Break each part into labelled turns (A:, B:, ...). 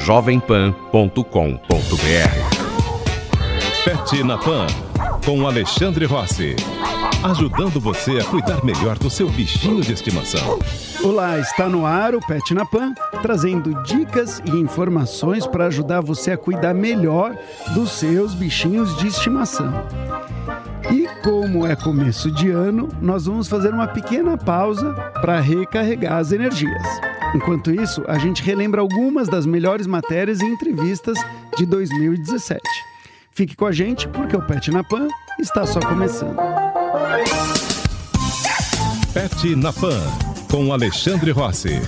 A: jovempan.com.br. Pet na Pan, com Alexandre Rossi. Ajudando você a cuidar melhor do seu bichinho de estimação.
B: Olá, está no ar o Pet na Pan, trazendo dicas e informações para ajudar você a cuidar melhor dos seus bichinhos de estimação. E como é começo de ano, nós vamos fazer uma pequena pausa para recarregar as energias. Enquanto isso, a gente relembra algumas das melhores matérias e entrevistas de 2017. Fique com a gente porque o Pet na Pan está só começando.
A: Pet na Pan, com Alexandre Rossi.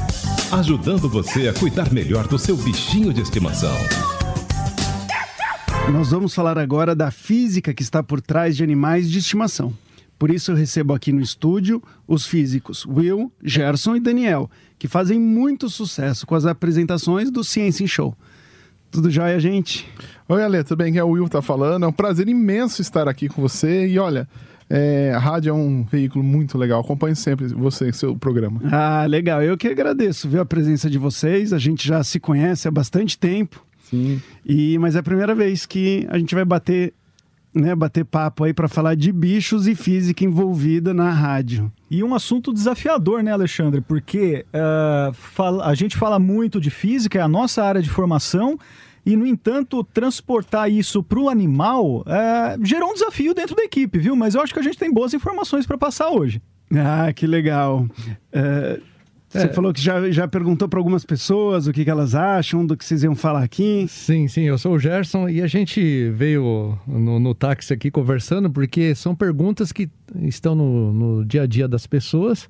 A: Ajudando você a cuidar melhor do seu bichinho de estimação.
B: Nós vamos falar agora da física que está por trás de animais de estimação. Por isso eu recebo aqui no estúdio os físicos Will, Gerson e Daniel, que fazem muito sucesso com as apresentações do Science Show. Tudo jóia, gente?
C: Oi, Ale, tudo bem? É o Will tá falando. É um prazer imenso estar aqui com você. E olha, é, a rádio é um veículo muito legal. Acompanho sempre você e seu programa.
B: Ah, legal. Eu que agradeço, viu, a presença de vocês. A gente já se conhece há bastante tempo.
C: Sim.
B: E, mas é a primeira vez que a gente vai bater, né, bater papo aí para falar de bichos e física envolvida na rádio.
D: E um assunto desafiador, né, Alexandre? Porque uh, fala, a gente fala muito de física, é a nossa área de formação, e, no entanto, transportar isso para o animal uh, gerou um desafio dentro da equipe, viu? Mas eu acho que a gente tem boas informações para passar hoje.
B: Ah, que legal. Uh, você
E: É.
B: falou que já, já perguntou para algumas pessoas o que, que elas acham do que vocês iam falar aqui.
E: Sim, sim, eu sou o Gerson e a gente veio no, no táxi aqui conversando porque são perguntas que estão no, no dia a dia das pessoas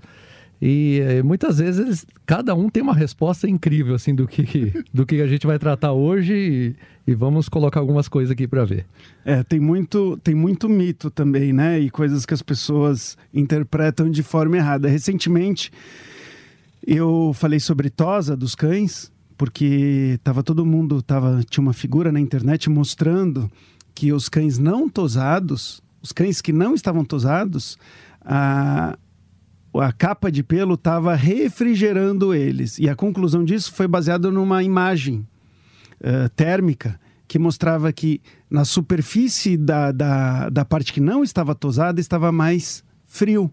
E: e eh, muitas vezes eles- cada um tem uma resposta incrível assim do que, do que a gente vai tratar hoje e, e vamos colocar algumas coisas aqui para ver.
B: É, tem muito, tem muito mito também, né? E coisas que as pessoas interpretam de forma errada. Recentemente, eu falei sobre tosa dos cães, porque tava todo mundo, tava, tinha uma figura na internet mostrando que os cães não tosados, os cães que não estavam tosados, a, a capa de pelo estava refrigerando eles. E a conclusão disso foi baseada numa imagem eh, térmica que mostrava que na superfície da, da, da parte que não estava tosada estava mais frio.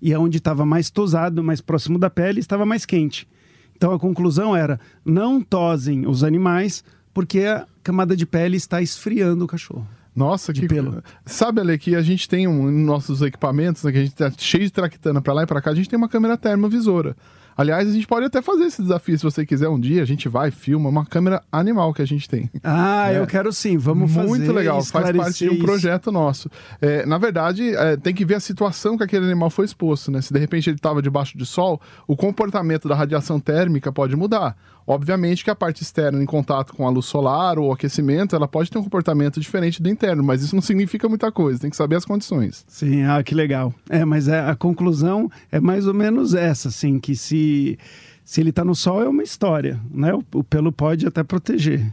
B: E onde estava mais tosado, mais próximo da pele, estava mais quente. Então a conclusão era: não tosem os animais, porque a camada de pele está esfriando o cachorro.
C: Nossa,
B: De
C: que
B: pelo.
C: Sabe, Ale, que a gente tem um, nos nossos equipamentos, né, que a gente tá cheio de tractana pra lá e pra cá, a gente tem uma câmera termovisora. Aliás, a gente pode até fazer esse desafio se você quiser um dia, a gente vai, filma, uma câmera animal que a gente tem.
B: Ah,
C: É.
B: eu quero sim, vamos fazer.
C: Muito legal, faz parte de um projeto nosso. É, na verdade, é, tem que ver a situação que aquele animal foi exposto, né? Se de repente ele estava debaixo de sol, o comportamento da radiação térmica pode mudar. Obviamente que a parte externa em contato com a luz solar ou aquecimento, ela pode ter um comportamento diferente do interno, mas isso não significa muita coisa, tem que saber as condições.
B: Sim, ah, que legal. É, mas é, a conclusão é mais ou menos essa, assim, que se, se ele está no sol é uma história, né? O, o pelo pode até proteger.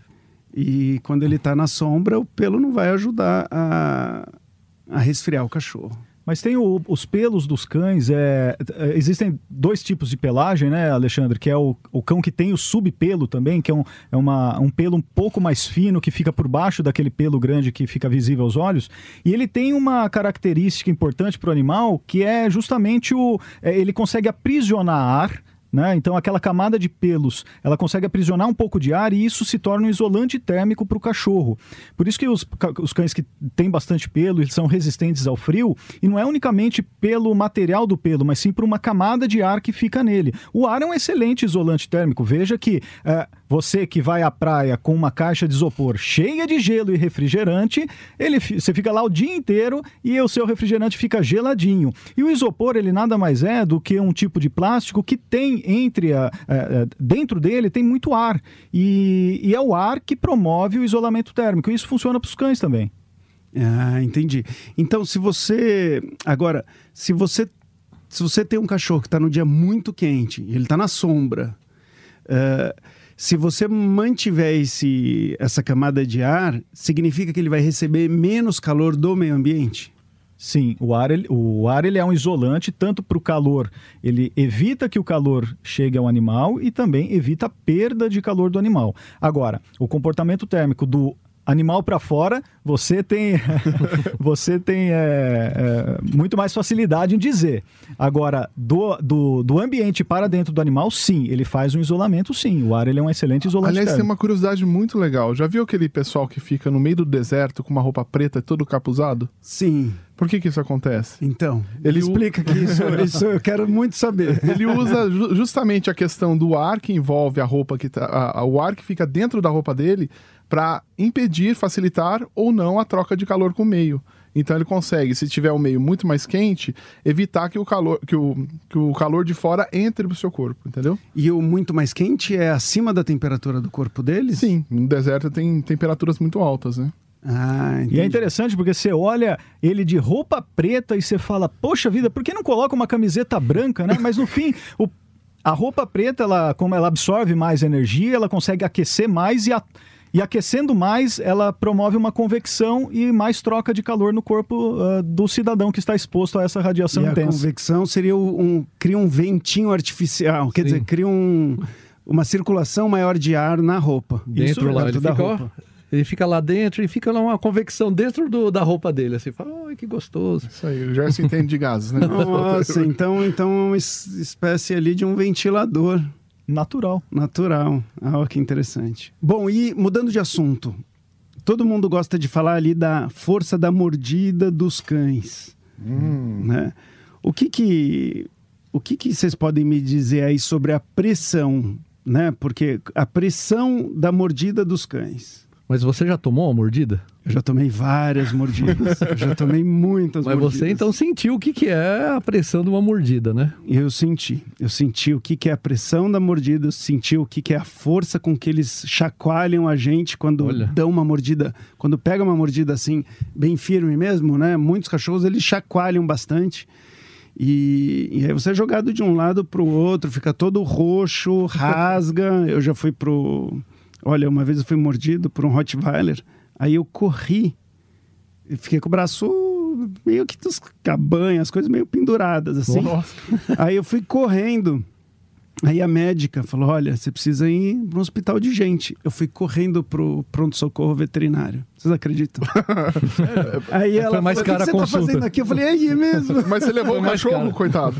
B: E quando ele está na sombra, o pelo não vai ajudar a, a resfriar o cachorro.
D: Mas tem o- os pelos dos cães, é, é, existem dois tipos de pelagem, né, Alexandre? Que é o, o cão que tem o subpelo também, que é, um, é uma, um pelo um pouco mais fino, que fica por baixo daquele pelo grande que fica visível aos olhos. E ele tem uma característica importante para o animal, que é justamente o. é, ele consegue aprisionar ar. Né? Então, aquela camada de pelos, ela consegue aprisionar um pouco de ar e isso se torna um isolante térmico para o cachorro. Por isso que os, os cães que têm bastante pelo, eles são resistentes ao frio, e não é unicamente pelo material do pelo, mas sim por uma camada de ar que fica nele. O ar é um excelente isolante térmico. Veja que eh, você que vai à praia com uma caixa de isopor cheia de gelo e refrigerante, ele, você fica lá o dia inteiro e o seu refrigerante fica geladinho. E o isopor, ele nada mais é do que um tipo de plástico que tem entre a, eh, eh, dentro dele tem muito ar e, e é o ar que promove o isolamento térmico. Isso funciona para os cães também.
B: Ah, entendi. Então, se você. Agora, se você. Se você tem um cachorro que está no dia muito quente ele está na sombra, eh, se você mantiver esse, essa camada de ar, significa que ele vai receber menos calor do meio ambiente?
D: Sim, o ar, ele, o ar ele é um isolante tanto para o calor, ele evita que o calor chegue ao animal e também evita a perda de calor do animal. Agora, o comportamento térmico do animal para fora, você tem, você tem é, é, muito mais facilidade em dizer. Agora, do, do, do, ambiente para dentro do animal, sim, ele faz um isolamento, sim. O ar ele é um excelente isolante.
C: Aliás,
D: térmico.
C: tem uma curiosidade muito legal. Já viu aquele pessoal que fica no meio do deserto com uma roupa preta e todo capuzado?
B: Sim.
C: Por que, que isso acontece?
B: Então, ele explica que isso, isso eu quero muito saber.
C: Ele usa ju justamente a questão do ar que envolve a roupa que tá, a, a, o ar que fica dentro da roupa dele para impedir, facilitar ou não a troca de calor com o meio. Então ele consegue, se tiver o meio muito mais quente, evitar que o calor, que o, que o calor de fora entre no seu corpo, entendeu?
B: E o muito mais quente é acima da temperatura do corpo deles?
C: Sim, no deserto tem temperaturas muito altas, né?
D: Ah, e é interessante porque você olha ele de roupa preta e você fala, poxa vida, por que não coloca uma camiseta branca, né? Mas no fim, o, a roupa preta, ela, como ela absorve mais energia, ela consegue aquecer mais e, a, e aquecendo mais, ela promove uma convecção e mais troca de calor no corpo uh, do cidadão que está exposto a essa radiação
B: e
D: intensa.
B: A convecção seria um, cria um ventinho artificial, quer Sim. dizer, cria um, uma circulação maior de ar na roupa.
E: Dentro Isso, lá, ele da fica, roupa. Ele fica lá dentro e fica lá uma convecção dentro do, da roupa dele, assim, fala, oh, que gostoso.
C: Isso aí, o Gerson entende de gases, né?
B: Nossa, então, então é uma espécie ali de um ventilador.
D: Natural.
B: Natural. Ah, que interessante. Bom, e mudando de assunto, todo mundo gosta de falar ali da força da mordida dos cães. Hum. Né? O que que o que, que vocês podem me dizer aí sobre a pressão, né? Porque a pressão da mordida dos cães.
E: Mas você já tomou uma mordida?
B: Eu já tomei várias mordidas. eu já tomei muitas
E: Mas
B: mordidas.
E: você então sentiu o que, que é a pressão de uma mordida, né?
B: Eu senti. Eu senti o que, que é a pressão da mordida, eu senti o que, que é a força com que eles chacoalham a gente quando Olha. dão uma mordida. Quando pega uma mordida assim, bem firme mesmo, né? Muitos cachorros eles chacoalham bastante. E, e aí você é jogado de um lado para o outro, fica todo roxo, rasga. eu já fui pro Olha, uma vez eu fui mordido por um Rottweiler, aí eu corri, e fiquei com o braço meio que dos cabanhas, as coisas meio penduradas, assim. Nossa. Aí eu fui correndo. Aí a médica falou: Olha, você precisa ir para um hospital de gente. Eu fui correndo pro pronto-socorro veterinário. Vocês acreditam?
E: aí ela Foi mais cara
B: o que você tá fazendo aqui? Eu falei: É aí mesmo.
C: Mas você levou o cachorro, coitado.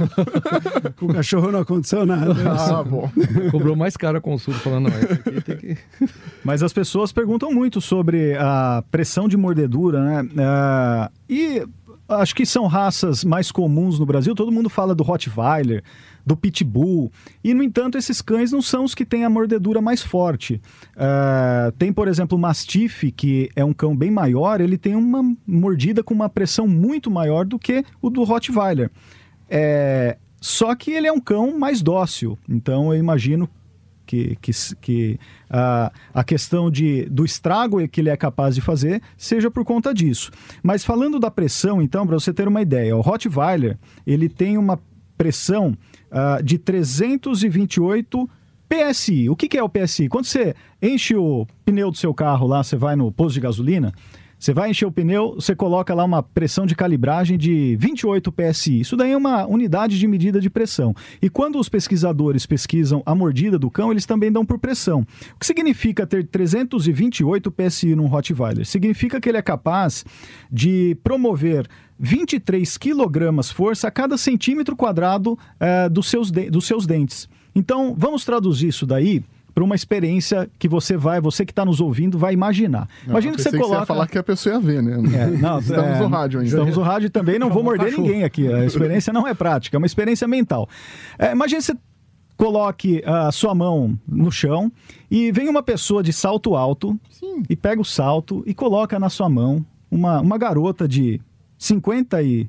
B: o cachorro não aconteceu nada.
C: Ah, bom.
E: Cobrou mais caro a consulta, falando: Não, aqui tem que.
D: Mas as pessoas perguntam muito sobre a pressão de mordedura, né? Uh, e acho que são raças mais comuns no Brasil. Todo mundo fala do Rottweiler, do Pitbull. E, no entanto, esses cães não são os que têm a mordedura mais forte. Uh, tem, por exemplo, o Mastiff, que é um cão bem maior, ele tem uma mordida com uma pressão muito maior do que o do Rottweiler. É, só que ele é um cão mais dócil, então eu imagino que, que, que a, a questão de, do estrago que ele é capaz de fazer seja por conta disso. Mas falando da pressão, então, para você ter uma ideia, o Rottweiler ele tem uma pressão uh, de 328 PSI. O que, que é o PSI? Quando você enche o pneu do seu carro lá, você vai no posto de gasolina, você vai encher o pneu, você coloca lá uma pressão de calibragem de 28 PSI. Isso daí é uma unidade de medida de pressão. E quando os pesquisadores pesquisam a mordida do cão, eles também dão por pressão. O que significa ter 328 PSI num Rottweiler? Significa que ele é capaz de promover 23 quilogramas força a cada centímetro quadrado é, dos, seus dos seus dentes. Então, vamos traduzir isso daí para uma experiência que você vai, você que está nos ouvindo, vai imaginar. Imagina que você coloca. Que você ia
C: falar que a pessoa ia ver, né?
D: É, não,
C: estamos
D: é,
C: no rádio ainda.
D: Estamos no rádio também, não vou morder ninguém aqui. A experiência não é prática, é uma experiência mental. É, imagina você coloque a sua mão no chão e vem uma pessoa de salto alto Sim. e pega o salto e coloca na sua mão uma, uma garota de 50 e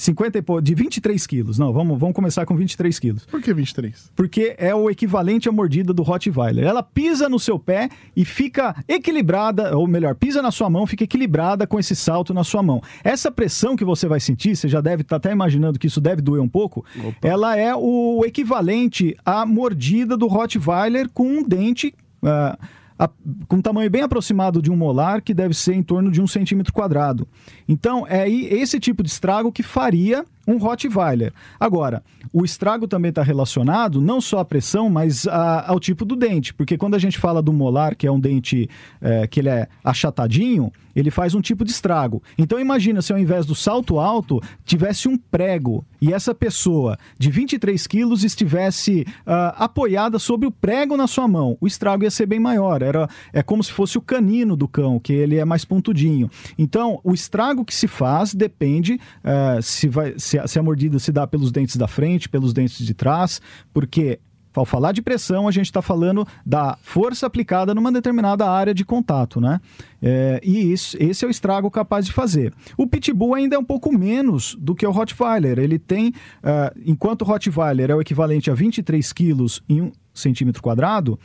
D: 50 e, de 23 quilos. Não, vamos, vamos começar com 23 quilos.
C: Por que 23?
D: Porque é o equivalente à mordida do Rottweiler. Ela pisa no seu pé e fica equilibrada, ou melhor, pisa na sua mão, fica equilibrada com esse salto na sua mão. Essa pressão que você vai sentir, você já deve estar tá até imaginando que isso deve doer um pouco, Opa. ela é o equivalente à mordida do Rottweiler com um dente. Uh, a, com um tamanho bem aproximado de um molar, que deve ser em torno de um centímetro quadrado. Então, é esse tipo de estrago que faria um Rottweiler. Agora, o estrago também está relacionado não só à pressão, mas a, ao tipo do dente, porque quando a gente fala do molar, que é um dente é, que ele é achatadinho, ele faz um tipo de estrago. Então imagina se ao invés do salto alto tivesse um prego e essa pessoa de 23 quilos estivesse uh, apoiada sobre o prego na sua mão, o estrago ia ser bem maior. Era, é como se fosse o canino do cão, que ele é mais pontudinho. Então o estrago que se faz depende uh, se, vai, se se a mordida se dá pelos dentes da frente, pelos dentes de trás, porque ao falar de pressão, a gente está falando da força aplicada numa determinada área de contato, né? É, e isso, esse é o estrago capaz de fazer. O Pitbull ainda é um pouco menos do que o Rottweiler. Ele tem, uh, enquanto o Rottweiler é o equivalente a 23 quilos em um centímetro quadrado,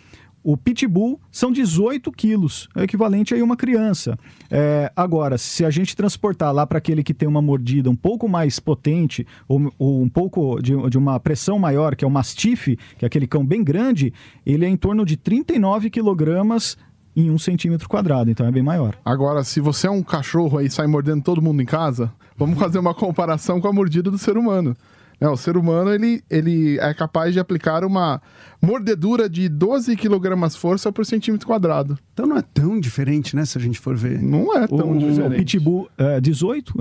D: o pitbull são 18 quilos, é equivalente a uma criança. É, agora, se a gente transportar lá para aquele que tem uma mordida um pouco mais potente, ou, ou um pouco de, de, uma pressão maior, que é o mastife, que é aquele cão bem grande, ele é em torno de 39 quilogramas em um centímetro quadrado, então é bem maior.
C: Agora, se você é um cachorro aí e sai mordendo todo mundo em casa, vamos fazer uma comparação com a mordida do ser humano. É, o ser humano ele, ele é capaz de aplicar uma mordedura de 12 kg força por centímetro quadrado.
B: Então não é tão diferente, né? Se a gente for ver.
C: Não é tão
D: o,
C: diferente.
D: O Pitbull é 18?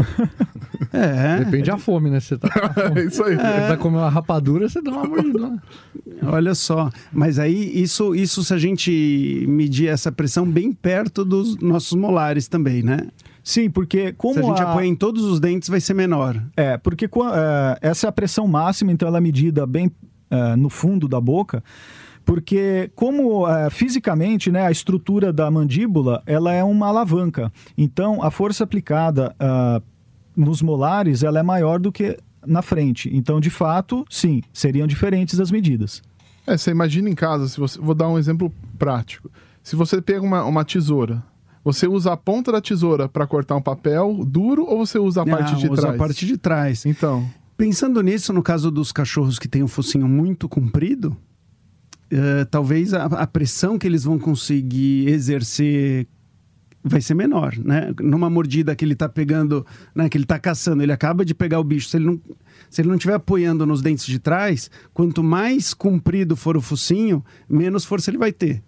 E: é. Depende da fome, né? Você tá
C: é isso aí.
E: É. Vai comer uma rapadura, você dá uma mordida.
B: Olha só. Mas aí, isso, isso se a gente medir essa pressão bem perto dos nossos molares também, né?
D: Sim, porque como
B: Se a gente
D: a...
B: apoia em todos os dentes, vai ser menor.
D: É, porque uh, essa é a pressão máxima, então ela é medida bem uh, no fundo da boca. Porque como uh, fisicamente né, a estrutura da mandíbula ela é uma alavanca. Então a força aplicada nos molares ela é maior do que na frente. Então, de fato, sim, seriam diferentes as medidas.
C: É, você imagina em casa, se você, vou dar um exemplo prático. Se você pega uma, uma tesoura, você usa a ponta da tesoura para cortar um papel duro ou você usa a parte
B: Não,
C: de
B: usa
C: trás?
B: a parte de trás.
C: Então.
B: Pensando nisso, no caso dos cachorros que têm um focinho muito comprido, uh, talvez a, a, pressão que eles vão conseguir exercer vai ser menor, né? Numa mordida que ele está pegando, né, que ele está caçando, ele acaba de pegar o bicho, se ele não se ele não estiver apoiando nos dentes de trás, quanto mais comprido for o focinho, menos força ele vai ter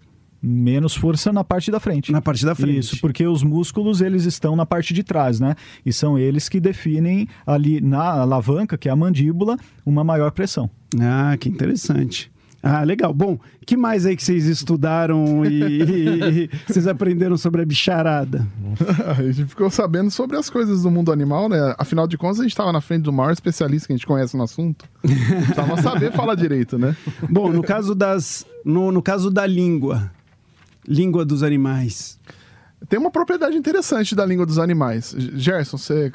D: menos força na parte da frente.
B: Na parte da frente.
D: Isso, porque os músculos eles estão na parte de trás, né? E são eles que definem ali na alavanca, que é a mandíbula, uma maior pressão.
B: Ah, que interessante. Ah, legal. Bom, que mais aí que vocês estudaram e, e, vocês aprenderam sobre a bicharada?
C: a gente ficou sabendo sobre as coisas do mundo animal, né? Afinal de contas, a gente estava na frente do maior especialista que a gente conhece no assunto. Precisava saber falar direito, né?
B: Bom, no caso das. No, no caso da língua, língua dos animais?
C: Tem uma propriedade interessante da língua dos animais. Gerson, você.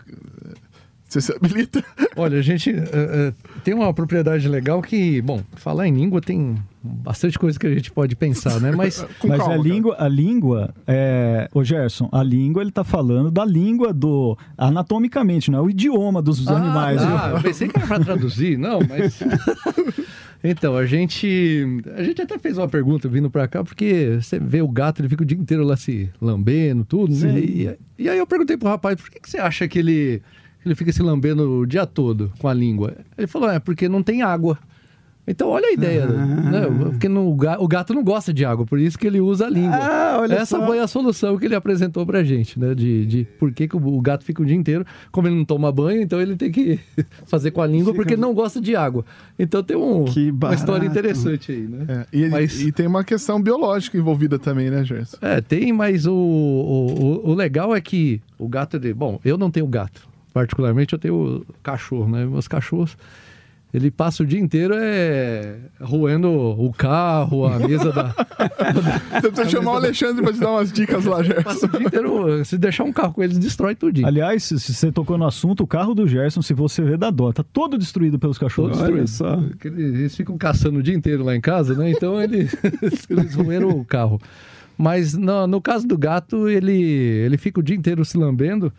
C: Você se habilita?
E: Olha, a gente uh, uh, tem uma propriedade legal que, bom, falar em língua tem bastante coisa que a gente pode pensar, né? Mas,
D: mas calma, a língua, a língua, é... ô Gerson, a língua ele tá falando da língua do anatomicamente, não é o idioma dos ah, animais.
E: Ah, eu pensei que era para traduzir, não, mas Então, a gente. A gente até fez uma pergunta vindo para cá, porque você vê o gato, ele fica o dia inteiro lá se lambendo, tudo, né? E, e, aí eu perguntei pro rapaz, por que, que você acha que ele, ele fica se lambendo o dia todo com a língua? Ele falou, é porque não tem água. Então, olha a ideia, ah. né? Porque no, o gato não gosta de água, por isso que ele usa a língua.
B: Ah,
E: Essa
B: só.
E: foi a solução que ele apresentou pra gente, né? De, de por que, que o gato fica o dia inteiro, como ele não toma banho, então ele tem que fazer com a língua, porque ele não gosta de água. Então tem um, uma história interessante aí, né?
C: É, e, mas... e, tem uma questão biológica envolvida também, né, Gerson?
E: É, tem, mas o, o, o legal é que o gato... Ele, bom, eu não tenho gato, particularmente eu tenho cachorro, né? Meus cachorros ele passa o dia inteiro é roendo o carro, a mesa da.
C: Você precisa chamar o Alexandre para te dar umas dicas lá, Gerson.
E: Passa o dia inteiro, se deixar um carro com eles, destrói tudo.
D: Aliás, se você tocou no assunto, o carro do Gerson, se você ver, dá dó. Tá todo destruído pelos cachorros.
E: Todo destruído. Só. Eles ficam caçando o dia inteiro lá em casa, né? Então eles, eles roeram o carro. Mas no, no caso do gato, ele, ele fica o dia inteiro se lambendo.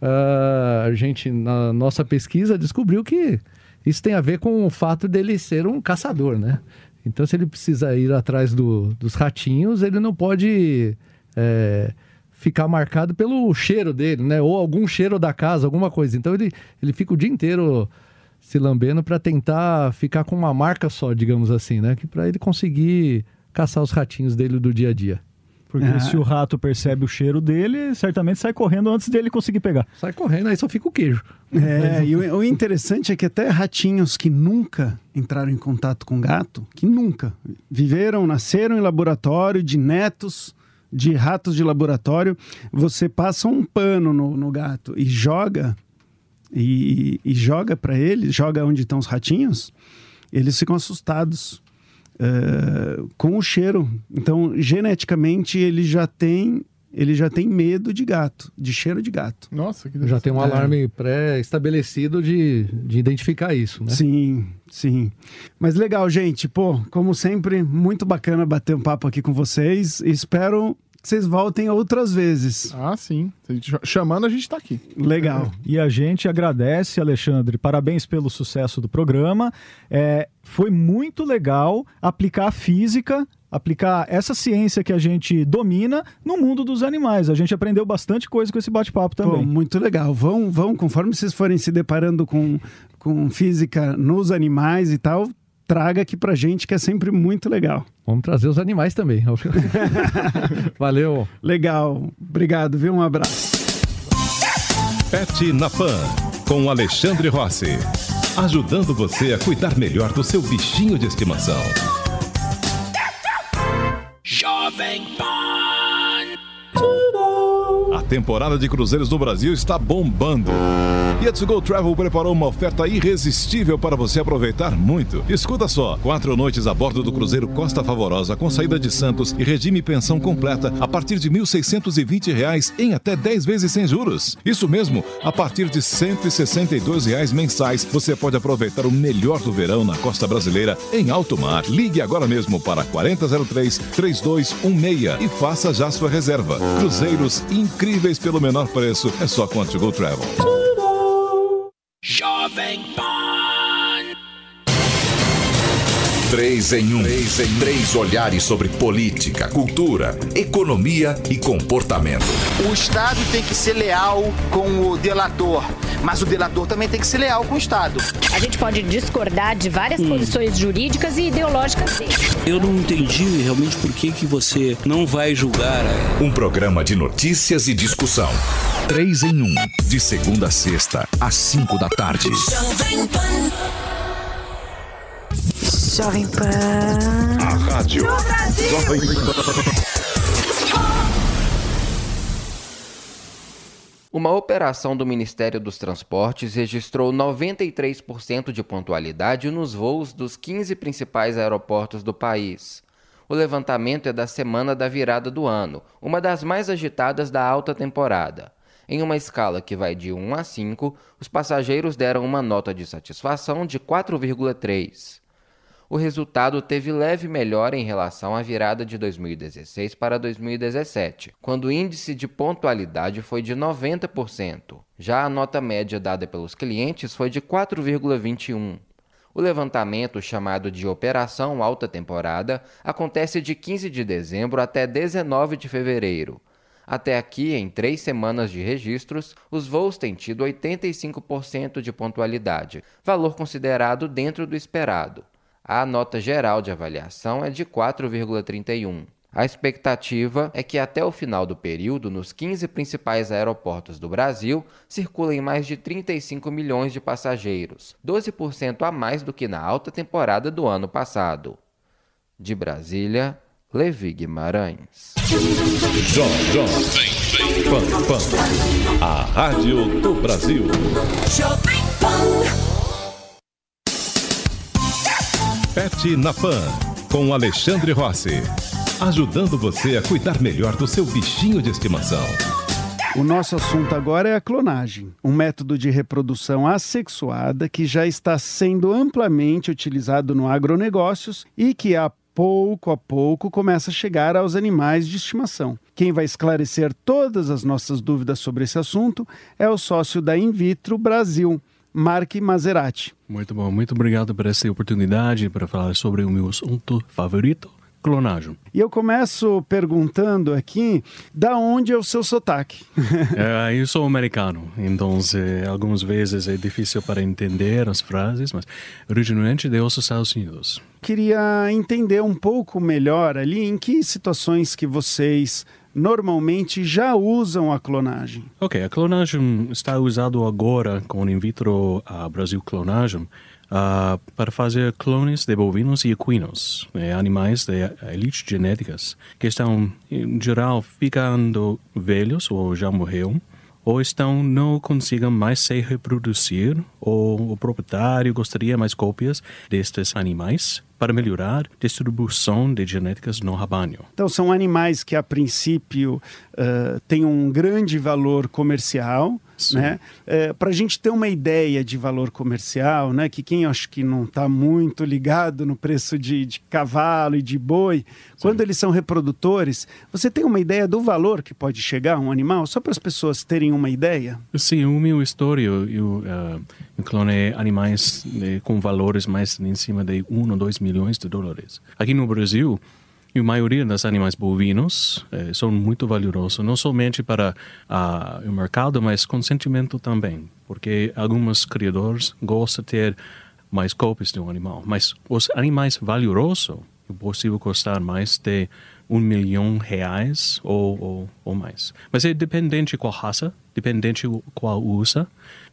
E: Uh, a gente, na nossa pesquisa, descobriu que isso tem a ver com o fato dele ser um caçador, né? Então, se ele precisa ir atrás do, dos ratinhos, ele não pode é, ficar marcado pelo cheiro dele, né? Ou algum cheiro da casa, alguma coisa. Então, ele, ele fica o dia inteiro se lambendo para tentar ficar com uma marca só, digamos assim, né? Que para ele conseguir caçar os ratinhos dele do dia a dia.
D: Porque ah. se o rato percebe o cheiro dele, certamente sai correndo antes dele conseguir pegar.
E: Sai correndo, aí só fica o queijo.
B: É, e o, o interessante é que até ratinhos que nunca entraram em contato com gato, que nunca viveram, nasceram em laboratório, de netos de ratos de laboratório, você passa um pano no, no gato e joga e, e joga para ele, joga onde estão os ratinhos, eles ficam assustados uh, com o cheiro. Então, geneticamente, ele já tem ele já tem medo de gato, de cheiro de gato.
E: Nossa, que Já tem um alarme é. pré-estabelecido de, de identificar isso, né?
B: Sim, sim. Mas legal, gente. Pô, como sempre, muito bacana bater um papo aqui com vocês. Espero que vocês voltem outras vezes.
C: Ah, sim. Chamando, a gente está aqui.
B: Legal.
D: E a gente agradece, Alexandre. Parabéns pelo sucesso do programa. É, foi muito legal aplicar a física aplicar essa ciência que a gente domina no mundo dos animais. A gente aprendeu bastante coisa com esse bate-papo também. Pô,
B: muito legal. Vão, vão, conforme vocês forem se deparando com, com física nos animais e tal, traga aqui pra gente, que é sempre muito legal.
E: Vamos trazer os animais também. Valeu.
B: Legal. Obrigado, viu? Um abraço.
A: Pet na Pan, com Alexandre Rossi. Ajudando você a cuidar melhor do seu bichinho de estimação. Jovem Pan. Temporada de cruzeiros no Brasil está bombando. E a To Go Travel preparou uma oferta irresistível para você aproveitar muito. Escuta só: quatro noites a bordo do cruzeiro Costa Favorosa com saída de Santos e regime pensão completa a partir de 1.620 reais em até 10 vezes sem juros. Isso mesmo, a partir de 162 reais mensais você pode aproveitar o melhor do verão na costa brasileira em alto mar. Ligue agora mesmo para 4003 3216 e faça já sua reserva. Cruzeiros incríveis incríveis pelo menor preço. É só com a To Go Travel. Jovem Pan.
F: Três em um. Três em três olhares sobre política, cultura, economia e comportamento.
G: O Estado tem que ser leal com o delator, mas o delator também tem que ser leal com o Estado.
H: A gente pode discordar de várias hum. posições jurídicas e ideológicas dele.
I: Eu não entendi realmente por que, que você não vai julgar.
F: A... Um programa de notícias e discussão. Três em um. De segunda a sexta, às cinco da tarde. Jovem Pan.
J: Jovem Pan.
F: A rádio. Jovem Pan.
K: Uma operação do Ministério dos Transportes registrou 93% de pontualidade nos voos dos 15 principais aeroportos do país. O levantamento é da semana da virada do ano, uma das mais agitadas da alta temporada. Em uma escala que vai de 1 a 5, os passageiros deram uma nota de satisfação de 4,3 o resultado teve leve melhora em relação à virada de 2016 para 2017, quando o índice de pontualidade foi de 90%. Já a nota média dada pelos clientes foi de 4,21. O levantamento, chamado de Operação Alta Temporada, acontece de 15 de dezembro até 19 de fevereiro. Até aqui, em três semanas de registros, os voos têm tido 85% de pontualidade, valor considerado dentro do esperado. A nota geral de avaliação é de 4,31. A expectativa é que até o final do período, nos 15 principais aeroportos do Brasil, circulem mais de 35 milhões de passageiros, 12% a mais do que na alta temporada do ano passado. De Brasília, Levi Guimarães.
A: Pan, pan. A Rádio do Brasil. Pet na Pan, com Alexandre Rossi. Ajudando você a cuidar melhor do seu bichinho de estimação.
B: O nosso assunto agora é a clonagem, um método de reprodução assexuada que já está sendo amplamente utilizado no agronegócios e que a pouco a pouco começa a chegar aos animais de estimação. Quem vai esclarecer todas as nossas dúvidas sobre esse assunto é o sócio da In Vitro Brasil, Mark Maserati.
L: Muito bom, muito obrigado por essa oportunidade para falar sobre o meu assunto favorito, clonagem.
B: E eu começo perguntando aqui, da onde é o seu sotaque?
L: é, eu sou americano, então é, algumas vezes é difícil para entender as frases, mas originalmente de os Estados Unidos.
B: Queria entender um pouco melhor ali em que situações que vocês normalmente já usam a clonagem.
L: Ok, a clonagem está usado agora com in vitro a Brasil clonagem uh, para fazer clones de bovinos e equinos, né, animais de elite genéticas, que estão, em geral, ficando velhos ou já morreram, ou estão não consigam mais se reproduzir, ou o proprietário gostaria mais cópias destes animais para melhorar a distribuição de genéticas no rebanho.
B: Então, são animais que, a princípio, uh, têm um grande valor comercial, né? É, Para a gente ter uma ideia de valor comercial, né? que quem acho que não está muito ligado no preço de, de cavalo e de boi, Sim. quando eles são reprodutores, você tem uma ideia do valor que pode chegar um animal? Só para as pessoas terem uma ideia?
L: Sim, o meu história, eu, uh, eu clonei animais né, com valores mais em cima de 1 ou 2 milhões de dólares. Aqui no Brasil, e a maioria dos animais bovinos eh, são muito valiosos, não somente para uh, o mercado, mas consentimento também, porque alguns criadores gostam de ter mais cópias de um animal. Mas os animais valiosos é possível custar mais de um milhão reais ou, ou, ou mais. Mas é dependente qual raça, dependente qual usa.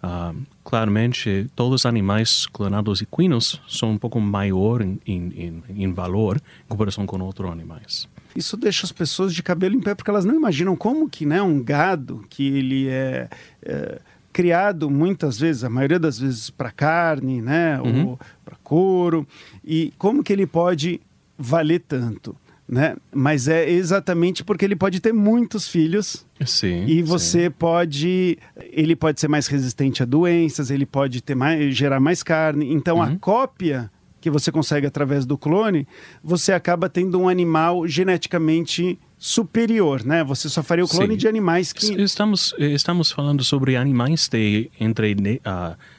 L: Uh, claramente, todos os animais clonados equinos são um pouco maior em, em, em valor em comparação com outros animais.
B: Isso deixa as pessoas de cabelo em pé porque elas não imaginam como que né, um gado que ele é, é criado muitas vezes, a maioria das vezes para carne, né, uhum. ou para couro, e como que ele pode valer tanto né? Mas é exatamente porque ele pode ter muitos filhos.
L: Sim.
B: E você
L: sim.
B: pode, ele pode ser mais resistente a doenças, ele pode ter mais, gerar mais carne. Então uhum. a cópia que você consegue através do clone, você acaba tendo um animal geneticamente superior, né? Você só faria o clone Sim. de animais que
L: estamos estamos falando sobre animais de entre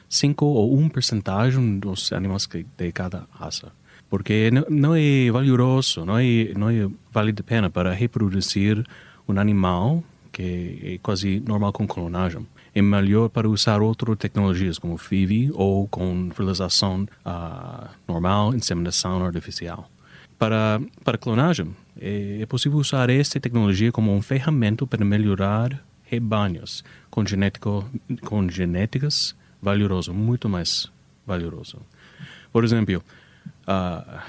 L: 5 uh, ou 1 porcentagem dos animais de cada raça porque não é valioso, não é, não é vale a pena para reproduzir um animal que é quase normal com clonagem. É melhor para usar outras tecnologias como FIV ou com fertilização uh, normal, inseminação artificial. Para, para clonagem, é, é possível usar esta tecnologia como um ferramenta para melhorar rebanhos com, genético, com genéticas valioso, muito mais valioso. Por exemplo, Uh,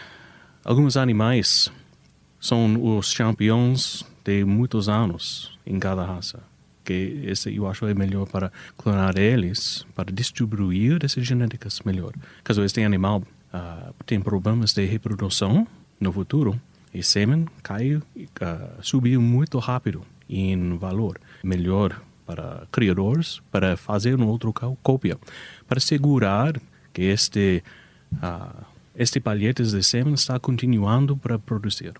L: alguns animais são os campeões de muitos anos em cada raça. Que esse eu acho é melhor para clonar eles, para distribuir essas genéticas melhor. Caso este animal uh, tem problemas de reprodução no futuro, e sêmen cai, uh, subiu muito rápido em valor. Melhor para criadores, para fazer uma outra cópia, para segurar que este uh, este palhetes de sêmen está continuando para produzir.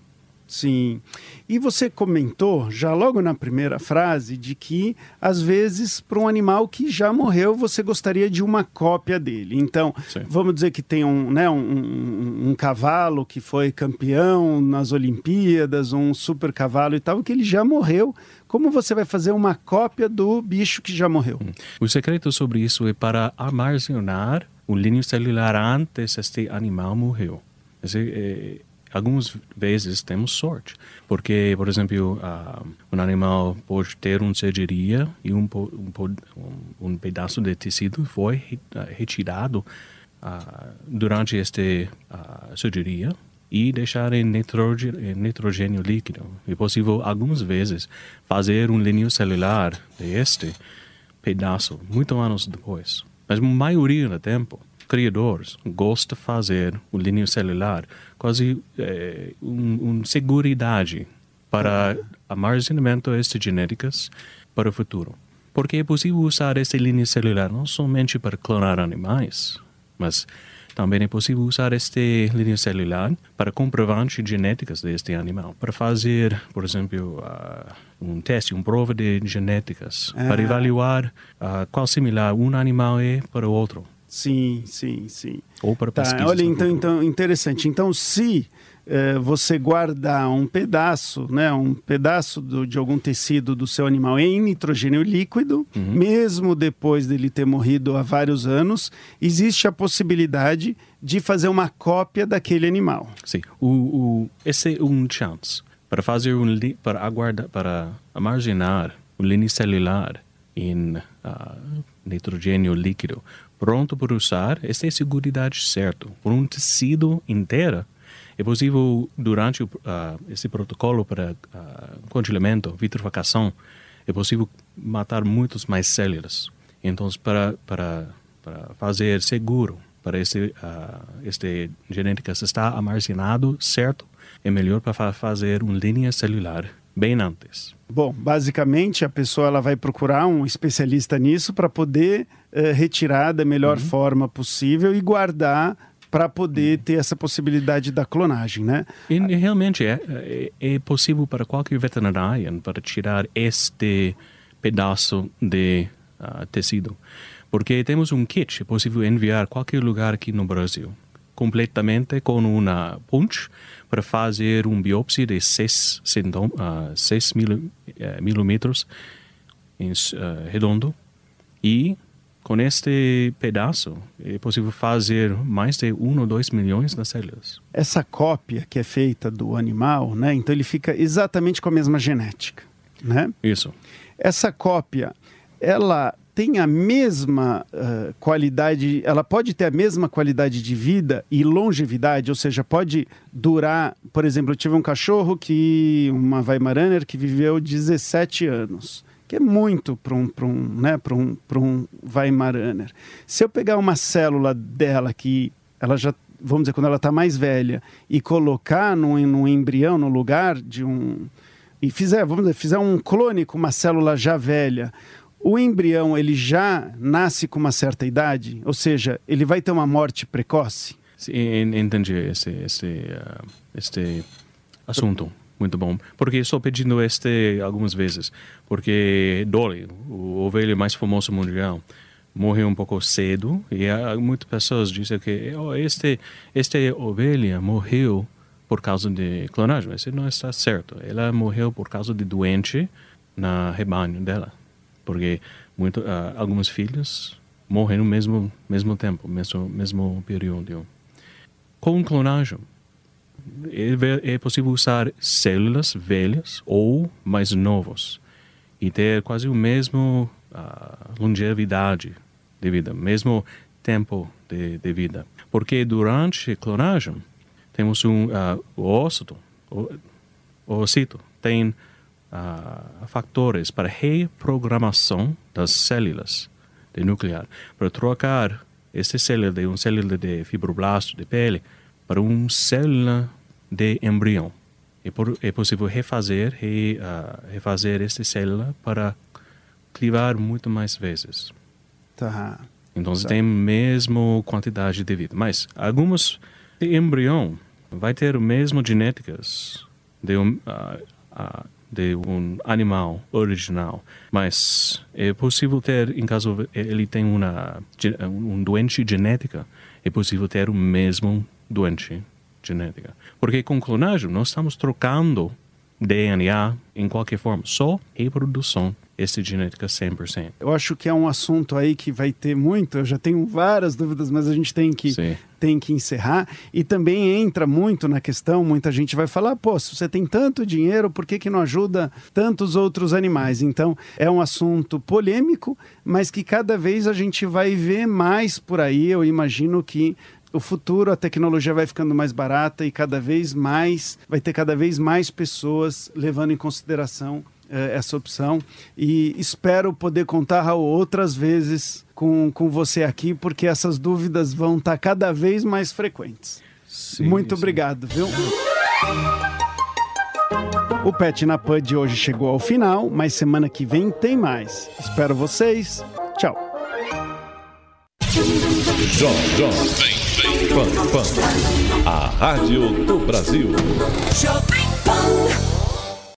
B: Sim. E você comentou, já logo na primeira frase, de que, às vezes, para um animal que já morreu, você gostaria de uma cópia dele. Então, Sim. vamos dizer que tem um, né, um, um, um, cavalo que foi campeão nas Olimpíadas, um super cavalo e tal, que ele já morreu. Como você vai fazer uma cópia do bicho que já morreu? Hum.
L: O secreto sobre isso é para armazenar o linho celular antes este animal morreu. é, algumas vezes temos sorte, porque, por exemplo, uh, um animal pode ter uma cirurgia e um, um, um pedaço de tecido foi retirado uh, durante esta uh, cirurgia e deixar em nitrogênio líquido. É possível, algumas vezes, fazer um linho celular deste pedaço, muitos anos depois. Mas a maioria do tempo, criadores gostam de fazer o linho celular quase é, um, um seguridade para armazenamento destas genéticas para o futuro. Porque é possível usar essa linha celular não somente para clonar animais, mas também é possível usar este linha celular para comprovantes genéticas deste animal, para fazer, por exemplo, uh, um teste, uma prova de genéticas,
B: Ah.
L: para avaliar uh, qual similar um animal é para o outro.
B: Sim, sim, sim.
L: Ou para
B: Tá,
L: pesquisa.
B: olha, então, então, interessante. Então, se eh, você guardar um pedaço, né, um pedaço do- de algum tecido do seu animal em nitrogênio líquido,
L: Uhum.
B: mesmo depois dele ter morrido há vários anos, existe a possibilidade de fazer uma cópia daquele animal.
L: Sim, o, o, esse é um chance para fazer um para aguardar, para armazenar o linha celular em ah, nitrogênio líquido pronto para usar. Esta é a seguridade certa. Por um tecido inteiro é possível durante ah, esse protocolo para ah, congelamento, vitrificação, é possível matar muitas mais células. Então, para para para fazer seguro para esse ah, este genética está armazenado certo, é melhor para fa- fazer uma linha celular bem antes.
B: Bom, basicamente a pessoa ela vai procurar um especialista nisso para poder eh, retirar da melhor forma possível e guardar para poder ter essa possibilidade da clonagem, né?
L: E realmente é, é, é possível para qualquer veterinário para tirar este pedaço de ah, tecido. Porque temos um kit, é possível enviar qualquer lugar aqui no Brasil, completamente com uma ponte para fazer um biópsia de 6 mil, eh, milímetros em, ah, redondo e com este pedaço é possível fazer mais de 1 ou 2 milhões de células.
B: Essa cópia que é feita do animal, né? Então ele fica exatamente com a mesma genética, né?
L: Isso.
B: Essa cópia, ela tem a mesma uh, qualidade, ela pode ter a mesma qualidade de vida e longevidade, ou seja, pode durar, por exemplo, eu tive um cachorro que, uma Weimaraner, que viveu 17 anos, que é muito para um, um, né, um, um Weimaraner. Se eu pegar uma célula dela que ela já, vamos dizer, quando ela está mais velha, e colocar num, num embrião, no lugar de um... E fizer, vamos dizer, fizer um clone com uma célula já velha, o embrião ele já nasce com uma certa idade, ou seja, ele vai ter uma morte precoce.
L: Entendi este este ah, este assunto muito bom. Porque estou pedindo este algumas vezes. Porque Dolly o ovelha mais famoso mundial morreu um pouco cedo e há muitas pessoas dizem que oh, este este ovelha morreu por causa de clonagem. Mas isso não está certo. Ela morreu por causa de doente na rebanho dela. Porque muito ah, alguns morrem no mesmo mesmo tempo mesmo mesmo período. Com clonagem, é ve- possível usar células velhas ou mais novas e ter quase o mesmo ah, longevidade de vida, mesmo tempo de, de vida. Porque durante a clonagem temos um ah, o ócito, o, o ocito tem ah, fatores para reprogramação das células de nuclear, para trocar essa célula de uma célula de fibroblasto de pele para uma célula de embrião. É, por, é possível refazer, re, ah, refazer esta célula para clivar muito mais vezes.
B: Tá.
L: Então
B: Tá.
L: tem a mesma quantidade de vida. Mas alguns de embrião vai ter a mesma genéticas de um, ah, ah, de um animal original. Mas é possível ter, em caso ele tem uma um doente genética, é possível ter o mesmo doente genética. Porque com clonagem nós estamos trocando DNA em qualquer forma, só reprodução, essa genética 100%.
B: Eu acho que é um assunto aí que vai ter muito. Eu já tenho várias dúvidas, mas a gente tem que,
L: Sim.
B: tem que encerrar. E também entra muito na questão: muita gente vai falar, pô, se você tem tanto dinheiro, por que, que não ajuda tantos outros animais? Então, é um assunto polêmico, mas que cada vez a gente vai ver mais por aí. Eu imagino que o futuro, a tecnologia vai ficando mais barata e cada vez mais, vai ter cada vez mais pessoas levando em consideração eh, essa opção. E espero poder contar, Raul, outras vezes com, com você aqui, porque essas dúvidas vão estar cada vez mais frequentes. Muito obrigado, viu? O Pet na Pan de hoje chegou ao final, mas semana que vem tem mais. Espero vocês. Tchau.
A: Pan, Pan, a rádio do Brasil.